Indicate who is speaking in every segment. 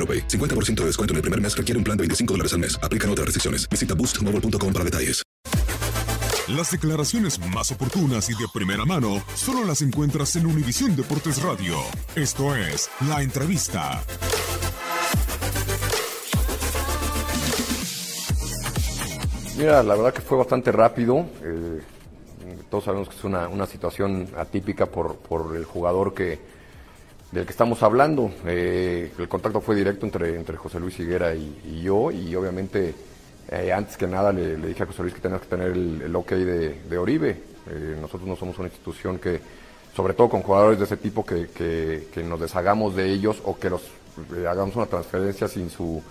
Speaker 1: AroPay. 50% de descuento en el primer mes requiere un plan de 25 dólares al mes. Aplican otras restricciones. Visita boostmobile.com para detalles.
Speaker 2: Las declaraciones más oportunas y de primera mano solo las encuentras en Univisión Deportes Radio. Esto es La Entrevista.
Speaker 3: Mira, la verdad que fue bastante rápido. Eh, todos sabemos que es una, una situación atípica por, por el jugador que, del que estamos hablando. Eh, el contacto fue directo entre, entre José Luis Higuera y, yo y obviamente eh, antes que nada le, dije a José Luis que teníamos que tener el, ok de, de Oribe. Eh, nosotros no somos una institución que, sobre todo con jugadores de ese tipo, que, que, que nos deshagamos de ellos o que los hagamos una transferencia sin su,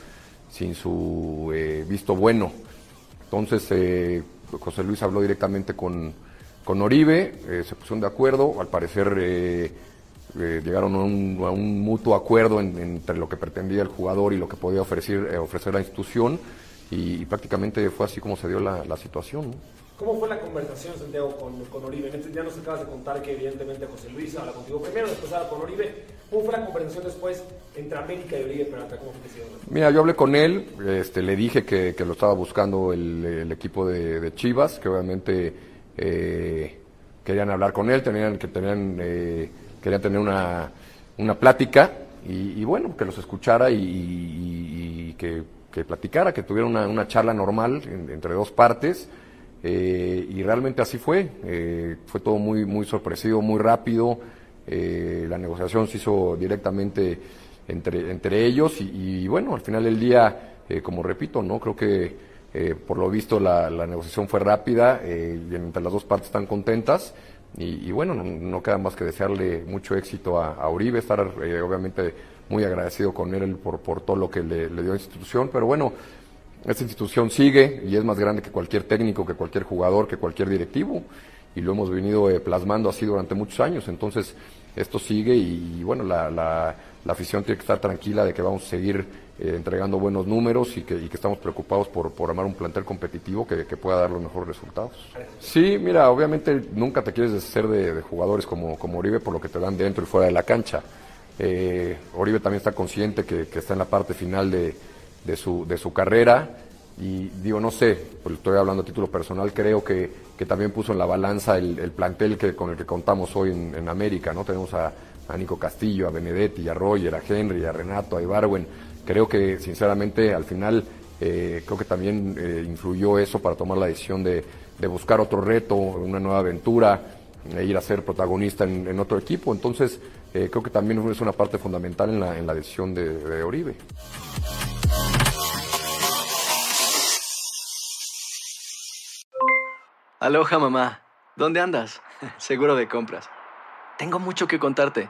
Speaker 3: sin su visto bueno. Entonces José Luis habló directamente con, con Oribe, se pusieron de acuerdo, al parecer eh, llegaron a un, a un, mutuo acuerdo en, entre lo que pretendía el jugador y lo que podía ofrecer, eh, ofrecer la institución y, y, prácticamente fue así como se dio la, la situación. ¿no?
Speaker 4: ¿Cómo fue la conversación, Santiago, con, con Oribe? Este ya nos acabas de contar que evidentemente José Luis habla contigo primero, después habla con Oribe. ¿Cómo fue la conversación después entre América y Oribe Peralta? ¿Cómo fue que
Speaker 3: Mira, yo hablé con él, este, le dije que, que lo estaba buscando el, el equipo de, de, Chivas, que obviamente eh, querían hablar con él, tenían que tenían, eh, querían tener una, una plática y, y, bueno, que los escuchara y, y, que, platicara, que tuviera una, una charla normal en, entre dos partes. Eh, y realmente así fue, eh, fue todo muy, muy sorpresivo, muy rápido, eh, la negociación se hizo directamente entre, entre ellos y, bueno, al final del día, como repito, no creo que por lo visto la, la, negociación fue rápida y entre las dos partes están contentas y, y bueno, no, no, queda más que desearle mucho éxito a, a Uribe, estar obviamente muy agradecido con él por, por todo lo que le, le dio a la institución, pero bueno, esta institución sigue y es más grande que cualquier técnico, que cualquier jugador, que cualquier directivo. Y lo hemos venido eh, plasmando así durante muchos años. Entonces, esto sigue y, y bueno, la, la, la, afición tiene que estar tranquila de que vamos a seguir eh, entregando buenos números y que, y que, estamos preocupados por, por armar un plantel competitivo que, pueda dar los mejores resultados. Sí, mira, obviamente nunca te quieres deshacer de, jugadores como, como Oribe por lo que te dan dentro y fuera de la cancha. Eh, Oribe también está consciente que, está en la parte final de su, de su carrera y digo, no sé, pues estoy hablando a título personal, creo que, que también puso en la balanza el, el, plantel que, con el que contamos hoy en América, ¿no? Tenemos a, a, Nico Castillo, a Benedetti, a Roger, a Henry, a Renato, a Ibarwen. Creo que sinceramente al final eh, creo que también eh, influyó eso para tomar la decisión de, buscar otro reto, una nueva aventura, e ir a ser protagonista en, otro equipo. Entonces, eh, creo que también es una parte fundamental en la, en la decisión de, de Oribe.
Speaker 5: Aloha mamá, ¿dónde andas? Seguro de compras. Tengo mucho que contarte.